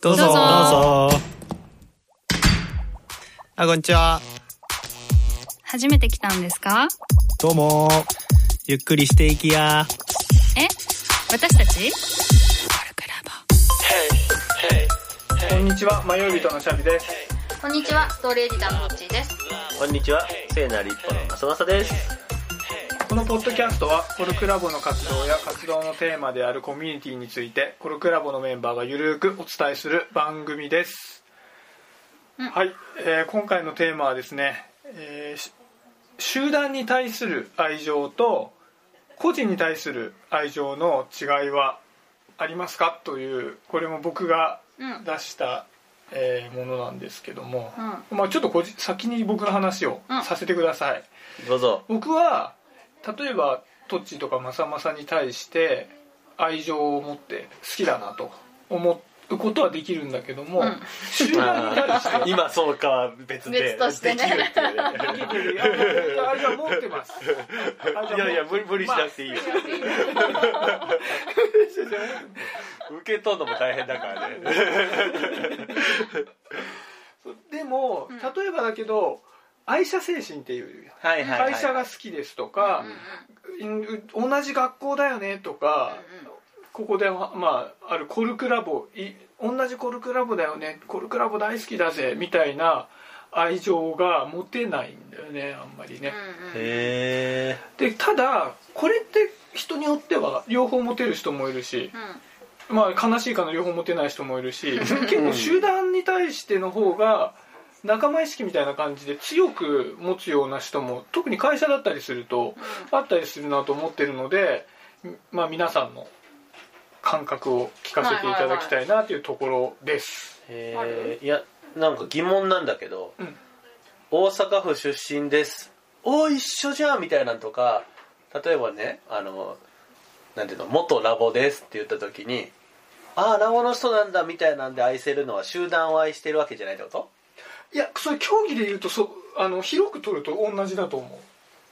どうぞ。どうぞ。どうぞあこんにちは。初めて来たんですか？どうも。ゆっくりしていきや。え？私たち？こんにちは、迷い人のシャビです。こんにちは。ストーリーエディターのどっちーです。こんにちは、聖なる一歩の浅正です。このポッドキャストは、コルクラボの活動や活動のテーマであるコミュニティについて、コルクラボのメンバーがゆるーくお伝えする番組です。はい、えー今回のテーマはですね、えーし集団に対する愛情と個人に対する愛情の違いはありますかというこれも僕がうん。出した、えーものなんですけども、うまあ、ちょっとこじ先に僕の話をうん。させてください、どうぞ。僕は例えばトッチとかマサマサに対して愛情を持って好きだなと思うことはできるんだけども、うん集団に対して 今そうかは別で。別としてねできるっていうねいやいや愛情は持ってます いやいや、無理無理しなくていいよ。受け取るのも大変だからね。でも例えばだけど愛社精神っていう。はいはいはい。会社が好きですとか、うん同じ学校だよねとか、ここではまああるコルクラボい同じコルクラボだよねコルクラボ大好きだぜみたいな愛情が持てないんだよねあんまりね、へでただこれって人によっては両方持てる人もいるし、まあ悲しいかな両方持てない人もいるし 結構集団に対しての方が仲間意識みたいな感じで強く持つような人も特に会社だったりするとあったりするなと思ってるので、まあ、皆さんの感覚を聞かせていただきたいなというところです。え。へえ。いや、なんか疑問なんだけど、うん大阪府出身です。お一緒じゃんみたいなのとか、例えばね、あの、なんていうの、元ラボですって言った時に、ああ、ラボの人なんだみたいなんで愛せるのは集団を愛してるわけじゃないってこと？いやそういう競技で言うとそうあの広く取ると同じだと思う。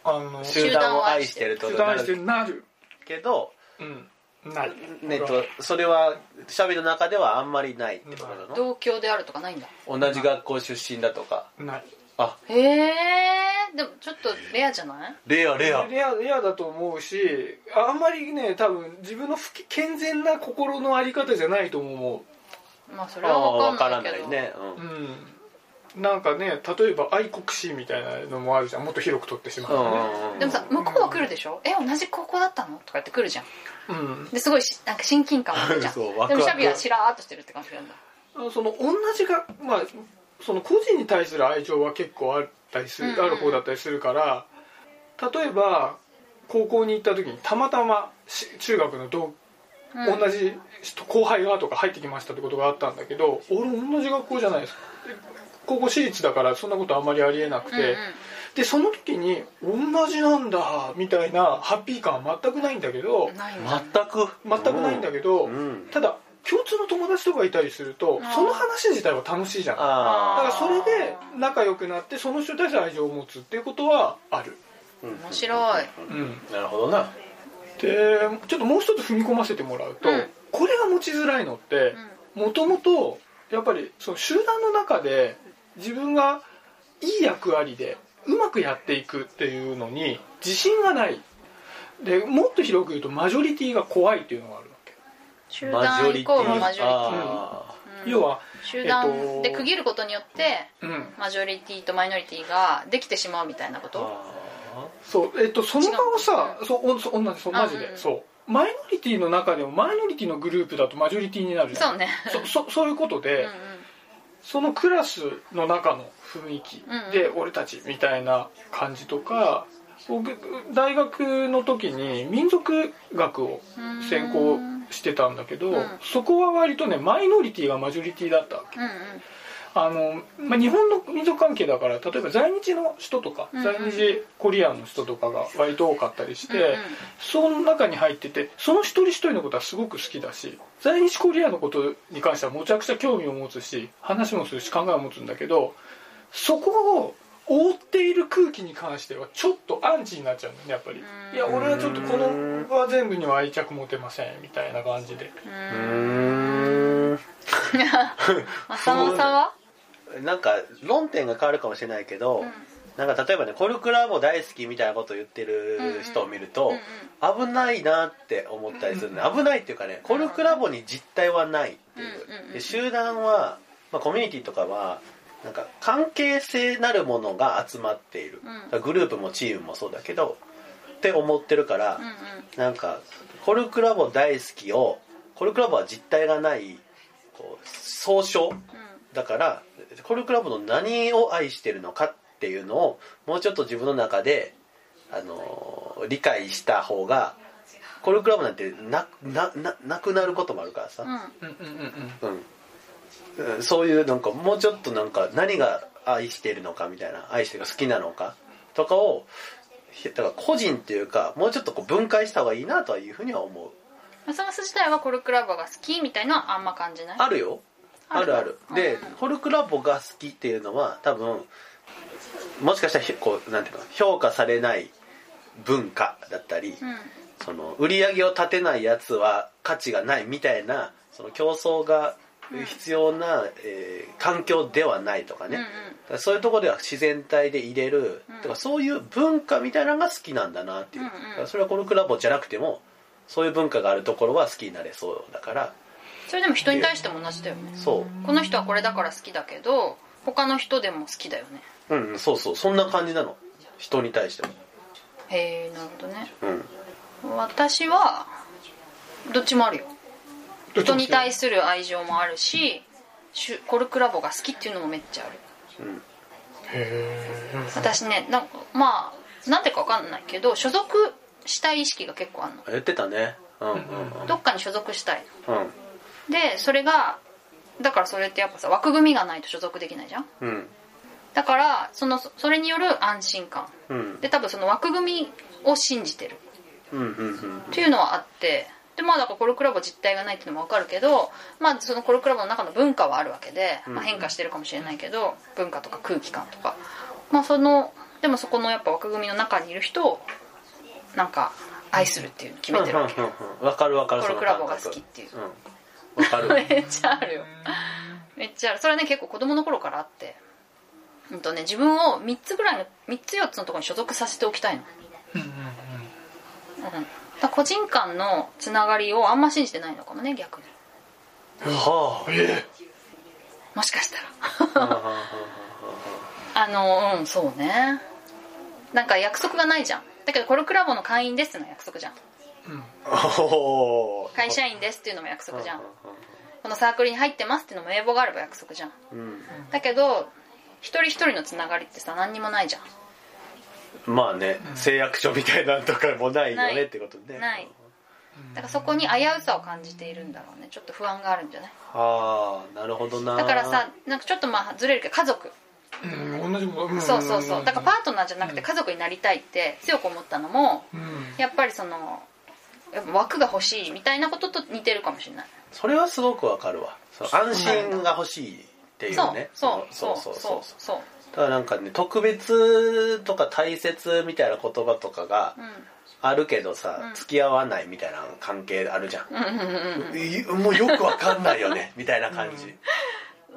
あの集団を愛してると集団愛してるなる、けど、うん、なる。ねっと、それはシャビの中ではあんまりないってことなの？同郷であるとかないんだ。同じ学校出身だとか？ない。あ。へえでもちょっとレアじゃない？レアレア。レアレアだと思うしあんまりね多分自分の不健全な心のあり方じゃないと思まあそれは分わからかんないけど。ないね、ううんなんかね例えば愛国心みたいなのもあるじゃん。もっと広く取ってしまう。ねでもさ向こうは来るでしょ？え同じ高校だったの？とか言って来るじゃん。うん。ですごいしなんか親近感あるじゃん そうワクワクでもシャビはしらーっとしてるって感じなんだ。その同じがまあその個人に対する愛情は結構あったりする、うんうん。ある方だったりするから例えば高校に行った時にたまたまし中学の同うん。同じ人後輩がとか入ってきましたってことがあったんだけど俺同じ学校じゃないです。かで高校私立だからそんなことあんまりありえなくて、うんうん。でその時に同じなんだみたいなハッピー感は全くないんだけど全く。全くないんだけど、うん。ただ共通の友達とかいたりするとその話自体は楽しいじゃん。だあからそれで仲良くなってその人に対して愛情を持つっていうことはある、面白い。うん、なるほどなでちょっともう一つ踏み込ませてもらうと、うん。これが持ちづらいのって、もともとやっぱりその集団の中で自分がいい役割でうまくやっていくっていうのに自信がない。でもっと広く言うとマジョリティが怖いっていうのがあるわけ、集団イコールマジョリティ。あうん。要は、集団で区切ることによってうん、マジョリティとマイノリティができてしまうみたいなこーと。あそうえっとその場をさそうおそう同じそうマジで、うん。そう。マイノリティの中でもマイノリティのグループだとマジョリティになるじゃん。そうね。そそそういうことうんで、うん。そのクラスの中の雰囲気で俺たちみたいな感じとか僕大学の時に民族学を専攻してたんだけど、うん。そこは割とねマイノリティがマジョリティだったわけ。うんうんあの、まあ、日本の民族関係だから例えば在日の人とか、うん在日コリアンの人とかが割と多かったりして、うんうん。その中に入っててその一人一人のことはすごく好きだし在日コリアンのことに関してはむちゃくちゃ興味を持つし話もするし考えを持つんだけどそこを覆っている空気に関してはちょっとアンチになっちゃうんだよねやっぱり。うん。いや俺はちょっとこのは全部には愛着持てませんみたいな感じで。うん。ーん。正正は？なんか論点が変わるかもしれないけど、うん。なんか例えばねコルクラボ大好きみたいなことを言ってる人を見ると、うんうん。危ないなって思ったりするね、危ないっていうかねコルクラボに実態はないっていう、うんうんうんで集団は、まあ、コミュニティとかはなんか関係性なるものが集まっている、うん。グループもチームもそうだけどって思ってるから、うんうん。なんかコルクラボ大好きをコルクラボは実体がないこう総称だからコルクラボの何を愛してるのかっていうのをもうちょっと自分の中で、あのー理解した方がコルクラボなんてななななくなることもあるからさ、うん。うんうんうんうん。うん。うん。そういうなんかもうちょっとなんか何が愛してるのかみたいな愛してるか好きなのかとかをひだから個人っていうかもうちょっとこう分解した方がいいなとはいうふうには思う。マサマス自体はコルクラボが好きみたいなのはあんま感じない？あるよある。あるでうん。コルクラボが好きっていうのは多分もしかしたらひこうなんていうの評価されない文化だったり、うん。その売り上げを立てないやつは価値がないみたいなその競争が必要な、えー環境ではないとかね、うんうん。そういうところでは自然体で入れる、うん。とかそういう文化みたいなのが好きなんだなっていう、うんうん。それはコルクラボじゃなくてもそういう文化があるところは好きになれそうだからそれでも人に対しても同じだよね。そう。この人はこれだから好きだけど他の人でも好きだよね。うんうんそうそう。そんな感じなの。人に対しても。へえなるほどね。うん。私はどっちもあるよ。人に対する愛情もあるしシュコルクラボが好きっていうのもめっちゃある。うん。私ねなんかまあなんでかわかんないけど所属したい意識が結構あるの。言ってたね。うんうんどっかに所属したいうんでそれがだからそれってやっぱさ枠組みがないと所属できないじゃん？うん。だからそのそれによる安心感。うん。で多分その枠組みを信じてる。っていうのはあって。でまあだからコルクラボ実態がないっていうのも分かるけどまあそのコルクラボの中の文化はあるわけで、まあ、変化してるかもしれないけど文化とか空気感とか。まあそのでもそこのやっぱ枠組みの中にいる人をなんか愛するっていうのを決めてるわけ。うんうんうんわかるわかるコルクラボが好きっていう。うんわかる。めっちゃあるよ。めっちゃある。それはね結構子供の頃からあって。うんとね自分を3つぐらいの3つ4つのところに所属させておきたいの。うんうんうん、個人間のつながりをあんま信じてないのかもね逆に。はあ。えもしかしたら。あのうんそうね。なんか約束がないじゃん。だけどコルクラボの会員ですのは約束じゃんおー会社員ですっていうのも約束じゃん。このサークルに入ってますっていうのも名簿があれば約束じゃん。うん。だけど一人一人のつながりってさ何にもないじゃん。まあね誓約書みたいなのとかもないよねってことね。ない。だからそこに危うさを感じているんだろうねちょっと不安があるんじゃない？はあなるほどな。だからさなんかちょっとまあずれるけど家族。うん同じもん。そうそうそう。だからパートナーじゃなくて家族になりたいって強く思ったのもうん。やっぱりそのやっぱ枠が欲しいみたいなことと似てるかもしれない。それはすごくわかるわ。その安心が欲しいっていうね。そうそそううそうそうそう。だからなんかね特別とか大切みたいな言葉とかがうん。あるけどさ、うん。付き合わないみたいな関係あるじゃん、もうよくわかんないよねみたいな感じ、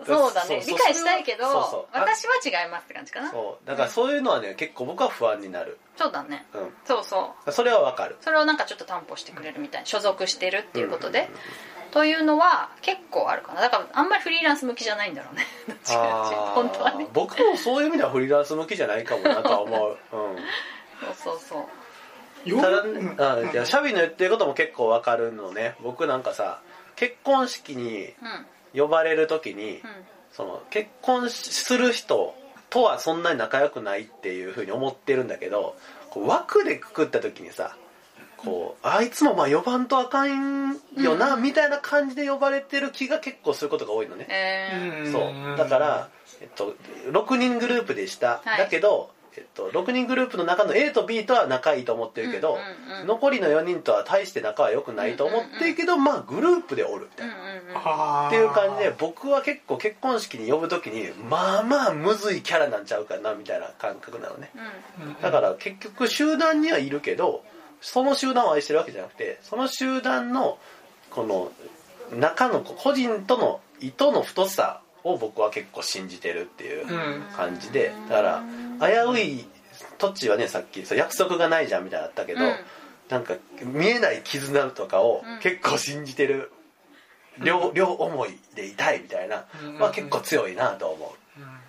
そうだね。そうそう理解したいけどそうそう。あ私は違いますって感じかな。そう。そうだからそういうのはね結構僕は不安になる。だね。うん。そうそう。それはわかる。それをなんかちょっと担保してくれるみたいな所属してるっていうことで、というのは結構あるかな。だからあんまりフリーランス向きじゃないんだろうね。どっちかっていうとあー。本当はね。僕もそういう意味ではフリーランス向きじゃないかもなとは思う、うん、そうそうそう。よただ、うんあいや シャビの言ってることも結構わかるのね。僕なんかさ結婚式にうん呼ばれる時に、うん。その結婚する人とはそんなに仲良くないっていうふうに思ってるんだけどこう枠でくくった時にさこうあいつもまあ呼ばんとあかんよな、みたいな感じで呼ばれてる気が結構することが多いのね、えー。そう。だから、えっと、6人グループでした、はい。だけど、えっと、6人グループの中の A と B とは仲いいと思ってるけど、残りの4人とは大して仲は良くないと思ってるけど、まあグループでおるみたいな。っていう感じで僕は結構結婚式に呼ぶ時にまあまあむずいキャラなんちゃうかなみたいな感覚なのね。うん。だから結局集団にはいるけどその集団を愛してるわけじゃなくてその集団のこの中の個人との糸の太さを僕は結構信じてるっていううん。感じでだから危ういトッチーはねさっき約束がないじゃんみたいなのあったけど、うん。なんか見えない絆とかをうん。結構信じてる、両両思いでいたいみたいな、うん。まあ、結構強いなと思う。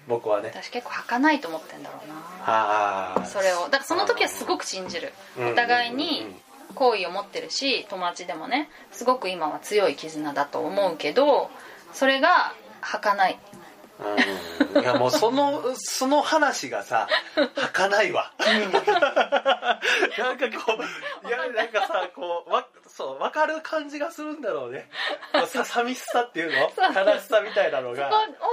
僕はね。私結構儚いと思ってんだろうな。ああそれを。だからその時はすごく信じる。うん。お互いに好意を持ってるし友達でもねすごく今は強い絆だと思うけどそれが儚いうん。いやもうそのその話がさ儚いわ。なんかこういやなんかさこうわそう分かる感じがするんだろうね。こうさ寂しさっていうの？悲しさみたいなのそこが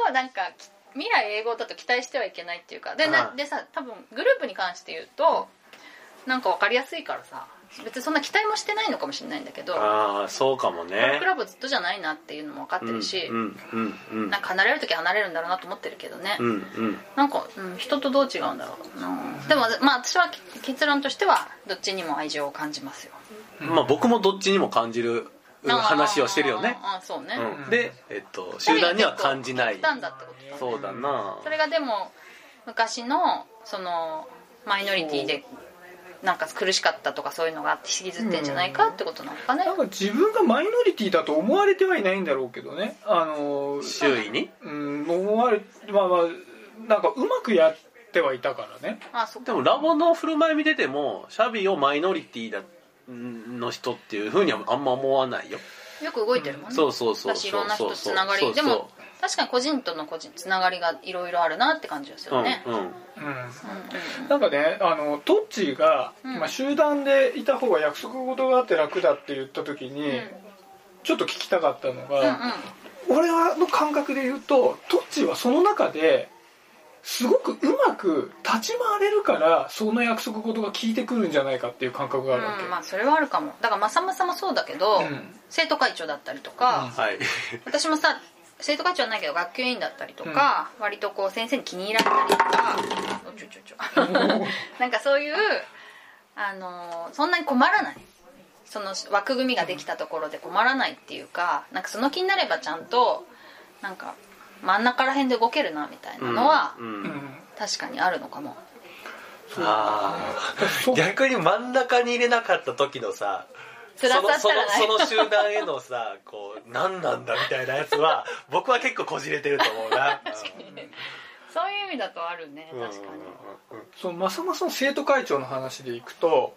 をなんかき未来英語だと期待してはいけないっていうか。でなうん。でさ多分グループに関して言うとなんか分かりやすいからさ別にそんな期待もしてないのかもしれないんだけどああそうかもね。クラブずっとじゃないなっていうのも分かってるし、うんうんうんなんか離れる時は離れるんだろうなと思ってるけどね、うんうん。なんか、うん、人とどう違うんだろうな。でもまあ私は結論としてはどっちにも愛情を感じますよ。まあ僕もどっちにも感じる話をしてるよね。あそうね、うん。でえっと集団には感じない。極端だってことかそうだな。それがでも昔のそのマイノリティでなんか苦しかったとかそういうのがあって引きずってんじゃないかってことなのかね、なんか自分がマイノリティだと思われてはいないんだろうけどね。あの周囲に。うん思われまあまあなんかうまくやってはいたからね。あそでもラボの振る舞い見ててもシャビをマイノリティだの人っていうふうにはあんま思わないよ。よく動いてるもんね、そうそうそうだしいろんな人とつながそうそうりでも確かに個人との個人つながりがいろいろあるなって感じですよね、うんうん。うん。うんうんなんかねあのトッチーが、うん。まあ、集団でいた方が約束事があって楽だって言った時に、ちょっと聞きたかったのうんうん。が、俺はの感覚で言うとトッチーはその中ですごくうまく立ち回れるからその約束事が効いてくるんじゃないかっていう感覚があるわけ、うんまあそれはあるかも。だからまさまさもそうだけど、うん。生徒会長だったりとか、はい。私もさ生徒会長はないけど学級委員だったりとか、割とこう先生に気に入られたりとか。おちょちょちょなんかそういうあのそんなに困らない。その枠組みができたところで困らないっていうかなんかその気になればちゃんとなんか真ん中ら辺で動けるなみたいなのは、うん。うん。うん確かにあるのかも。ああ逆に真ん中に入れなかった時のさそ辛のそのさったらない。その集団へのさ こう何なんだみたいなやつは 僕は結構こじれてると思うな。そういう意味だとあるねうん。確かに。そのまさまさの生徒会長の話でいくと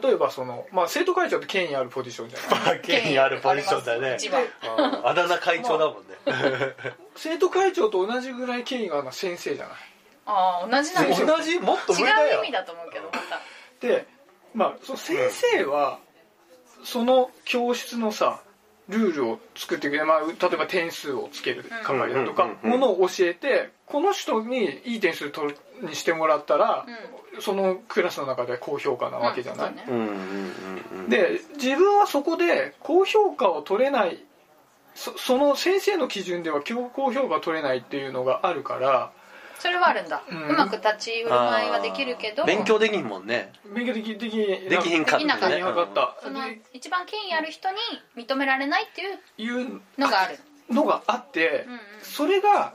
例えばその、まあ、生徒会長って権威あるポジションじゃない。まあ権威あるポジションだね。一番うん。あだ名会長だもんね。生徒会長と同じぐらい権威があるのは先生じゃない。ああ同じなんだ。同じもっと違上だよ。う意味だと思うけどまた。でまあその先生はその教室のさルールを作ってくれる、まあ、例えば点数をつける係だとかうんうんうんうん。ものを教えてこの人にいい点数取るにしてもらったら、そのクラスの中で高評価なわけじゃない、うんね。うんうんうんうん。で自分はそこで高評価を取れないそその先生の基準では高評価を取れないっていうのがあるからそれはあるんだ、ううんまく立ち振る舞いはできるけど。勉強できんもんね。勉強できできできひんかった。できなかった。できなかったそので一番権威ある人に認められないっていういうのがある。のがあって、うんうん。それが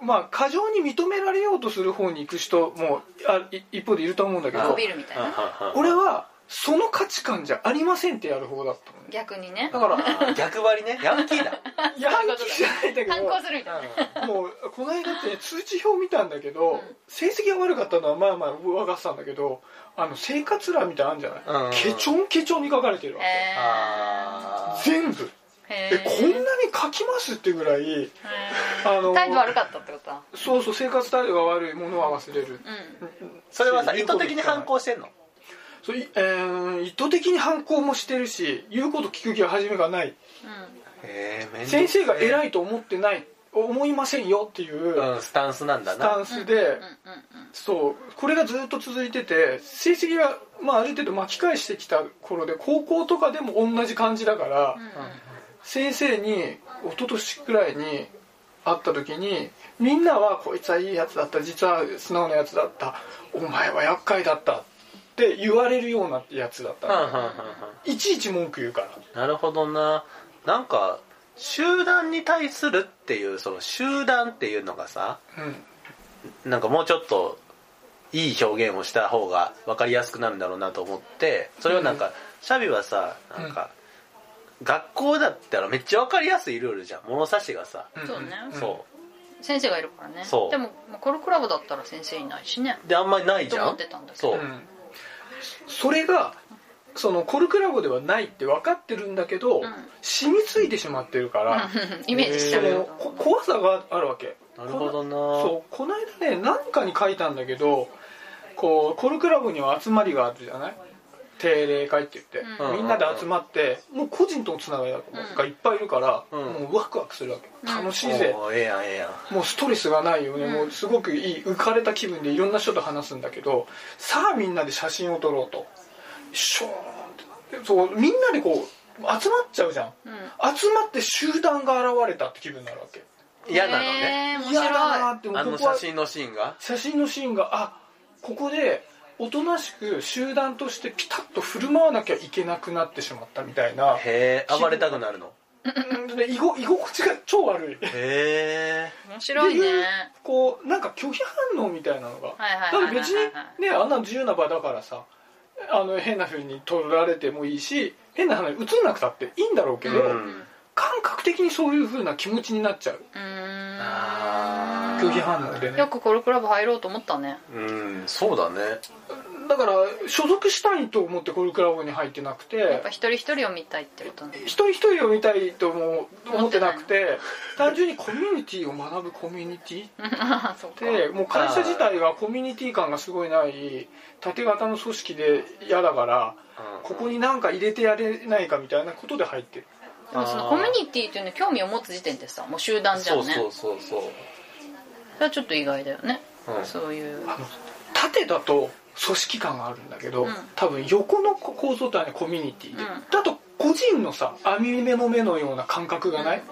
まあ過剰に認められようとする方に行く人もあい一方でいると思うんだけこどびるみたいな。俺はその価値観じゃありませんってやる方だったのね。逆にね。だから逆張りね。ヤンキーだ。ヤンキーじゃないんだけ反ど抗するみたいな。もうこの間って通知表見たんだけど、うん。成績が悪かったのはまあまあ分かってたんだけどあの生活欄みたいなのあるんじゃない、うん。ケチョンケチョンに書かれてるわけ、へあー。全部。ええこんなに書きますってぐらいあの態度悪かったってこと？だそうそう生活態度が悪いものは忘れる、うん。それはさ意図的に反抗してんの？そうい、えー意図的に反抗もしてるし言うこと聞く気は初めがない。うん。先生が偉いいと思ってない思いませんよっていううんスタンスなんだスタなンスで、そう。これがずっと続いてて成績が、まあ、ある程度巻き返してきた頃で高校とかでも同じ感じだから、うん。うん先生に一昨年くらいに会った時にみんなはこいつはいいやつだった実は素直なやつだったお前は厄介だったって言われるようなやつだった。いちいち文句言うから。なるほどな。なんか集団に対するっていうその集団っていうのがさうん。なんかもうちょっといい表現をした方が分かりやすくなるんだろうなと思ってそれをなんか、シャビはさなんか、学校だったらめっちゃ分かりやすいルールじゃん。物差しがさ、うんそうね。そ先生がいるからね。そう。でもまあコルクラボだったら先生いないしね。うであんまりないじゃん。と思ってたんだけど。そう、うんそれがそのコルクラボではないって分かってるんだけど、ん。染みついてしまってるから、イメージしそのてるよこ怖さがあるわけ。なるほどな。そうこの間ね何かに書いたんだけどこうコルクラブには集まりがあるじゃない？定例会って言って、うん。みんなで集まってもう個人とのつながりがいっぱいいるから、うん。もうワクワクするわけ。うん。楽しいぜ、おーええやんええやん。もうストレスがないよね、うん。もうすごくいい浮かれた気分でいろんな人と話すんだけどさあみんなで写真を撮ろうと。ショーンってそうみんなでこう集まっちゃうじゃん。うん。集まって集団が現れたって気分になるわけ。嫌なのね。へー面嫌だな白いってあのここは写真のシーンが？写真のシーンがあここでおとなしく集団としてピタッと振る舞わなきゃいけなくなってしまったみたいなへえ暴れたくなるの？うんで居ご居心地が超悪い。へえ。面白いっていうねこうなんか拒否反応みたいなのが。はいはいだはいはい。から別にねあんな自由な場だからさあの変な風に撮られてもいいし変な話映んなくたっていいんだろうけど、うん。感覚的にそういう風な気持ちになっちゃう。うーんあ拒否反応でねよくコルクラブ入ろうと思ったね。うんそうだね。だから所属したいと思ってコルクラブに入ってなくて。やっぱ一人一人を見たいってことね。一人一人を見たいとも思ってなくて単純にコミュニティを学ぶコミュニティで もう会社自体がコミュニティ感がすごいない縦型の組織で嫌だからここに何か入れてやれないかみたいなことで入ってる。でもそのコミュニティっていうのに興味を持つ時点でさもう集団じゃんね。そうそうそうそうそれはちょっと意外だよね、うん。そういう。あの縦だと組織感があるんだけど、うん。多分横の構造とはねコミュニティ。で、うん。だと個人のさ網目の目のような感覚がない、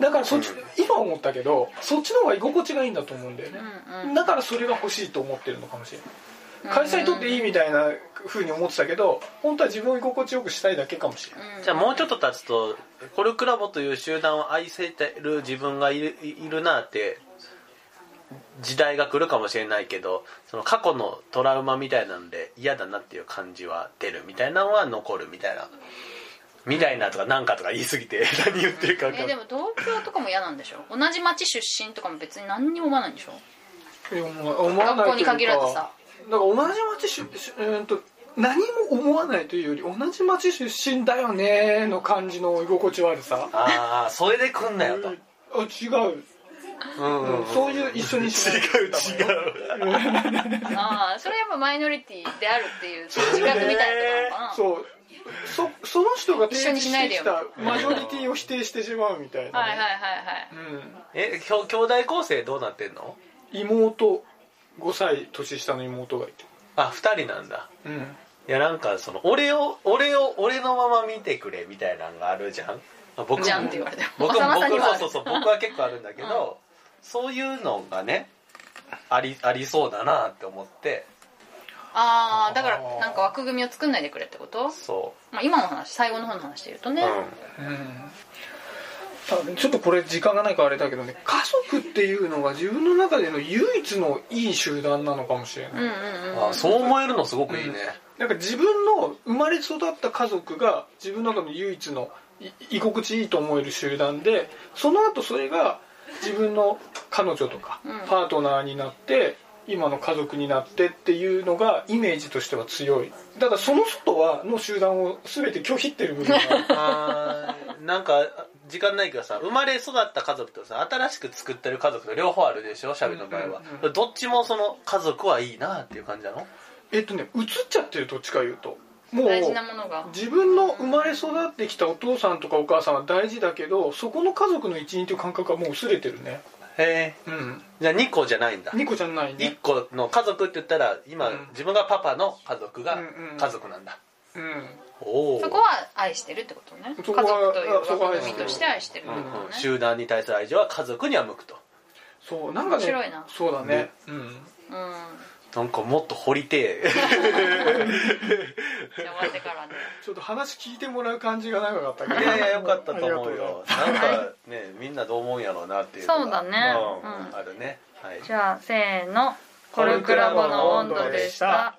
だからそっち、今思ったけどそっちの方が居心地がいいんだと思うんだよね、うんうんだからそれが欲しいと思ってるのかもしれない。会社にとっていいみたいな風に思ってたけど本当は自分を居心地よくしたいだけかもしれない、うん。じゃあもうちょっと経つとコルクラボという集団を愛せてる自分がいるいるなって時代が来るかもしれないけどその過去のトラウマみたいなんで嫌だなっていう感じは出るみたいなのは残るみたいな。みたいなとかなんかとか言い過ぎて何言ってるか分かんない。えでも同居とかも嫌なんでしょ？同じ町出身とかも別に何にも思わないんでしょ？でも思わない学校に限らずさだから同じ町ししうーんと何も思わないというより同じ町出身だよねの感じの居心地悪さ。ああそれで来んなよと。あ違う、うん。うんうんそういう一緒にしない。違う違う。ああそれやっぱマイノリティであるっていう自覚みたいなとかな。そう。そその人が提示してきたマジョリティを否定してしまうみたいなね、はいはいはいはい。うん。えきょ兄弟構成どうなってんの？妹5歳年下の妹がいて。あ二人なんだ。うん。いやなんかその俺を俺を俺のまま見てくれみたいなのがあるじゃん。あ僕も。じゃんって言われても。僕もそうそうそう僕は結構あるんだけど、そういうのがねありありそうだなって思って。ああだからなんか枠組みを作んないでくれってこと、そまあ、今の話最後の方の話で言うとう、ね、うん。うん。ちょっとこれ時間がないからあれだけどね家族っていうのが自分の中での唯一のいい集団なのかもしれない、うんうんうんあそう思えるのすごくいいね、なんか自分の生まれ育った家族が自分の中の唯一のい居心地いいと思える集団でその後それが自分の彼女とかうん。パートナーになって今の家族になってっていうのがイメージとしては強い。だからその外はの集団を全て拒否ってる部分がある。あーなんか時間ないけどさ生まれ育った家族とさ新しく作ってる家族と両方あるでしょシャビの場合は、うんうん。どっちもその家族はいいなっていう感じなの？えっとね映っちゃってるどっちか言うともう大事なものが。自分の生まれ育ってきたお父さんとかお母さんは大事だけどそこの家族の一員という感覚はもう薄れてるね。へえ。うん。じゃあ2個じゃないんだ。ニコちゃんない1ね個の家族って言ったら今、うん。自分がパパの家族がうんうん。家族なんだ、うん。おお。そこは愛してるってことね。家族そこはというそこは枠組みとして愛してる。ってうん。ことね、集団に対する愛情は家族には向くと。そうなんかね面白いな。そうだね。うん。うんなんかもっと掘りてえ。じゃあ終わってからねちょっと話聞いてもらう感じが長かったけど。いやいやよかったと思うよ。となんかねみんなどう思うんやろうなっていうそうだね。うんうん。あるね。はい。じゃあせーの。コルクラボの温度でした